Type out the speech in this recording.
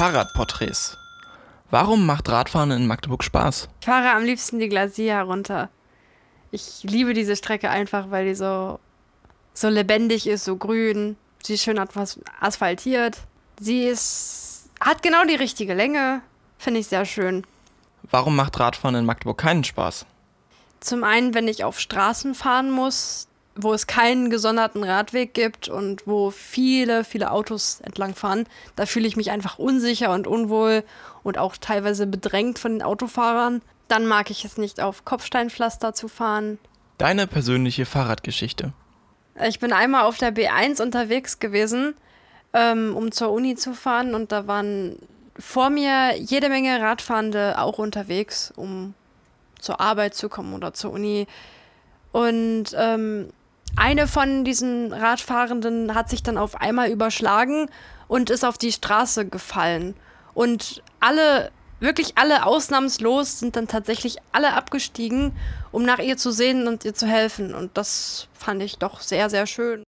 Fahrradporträts. Warum macht Radfahren in Magdeburg Spaß? Ich fahre am liebsten die Glacier herunter. Ich liebe diese Strecke einfach, weil die so, so lebendig ist, so grün. Sie ist schön asphaltiert. Sie ist, hat genau die richtige Länge. Finde ich sehr schön. Warum macht Radfahren in Magdeburg keinen Spaß? Zum einen, wenn ich auf Straßen fahren muss, wo es keinen gesonderten Radweg gibt und wo viele, viele Autos entlangfahren, da fühle ich mich einfach unsicher und unwohl und auch teilweise bedrängt von den Autofahrern. Dann mag ich es nicht, auf Kopfsteinpflaster zu fahren. Deine persönliche Fahrradgeschichte. Ich bin einmal auf der B1 unterwegs gewesen, ähm, um zur Uni zu fahren und da waren vor mir jede Menge Radfahrende auch unterwegs, um zur Arbeit zu kommen oder zur Uni. Und ähm, eine von diesen Radfahrenden hat sich dann auf einmal überschlagen und ist auf die Straße gefallen. Und alle, wirklich alle ausnahmslos sind dann tatsächlich alle abgestiegen, um nach ihr zu sehen und ihr zu helfen. Und das fand ich doch sehr, sehr schön.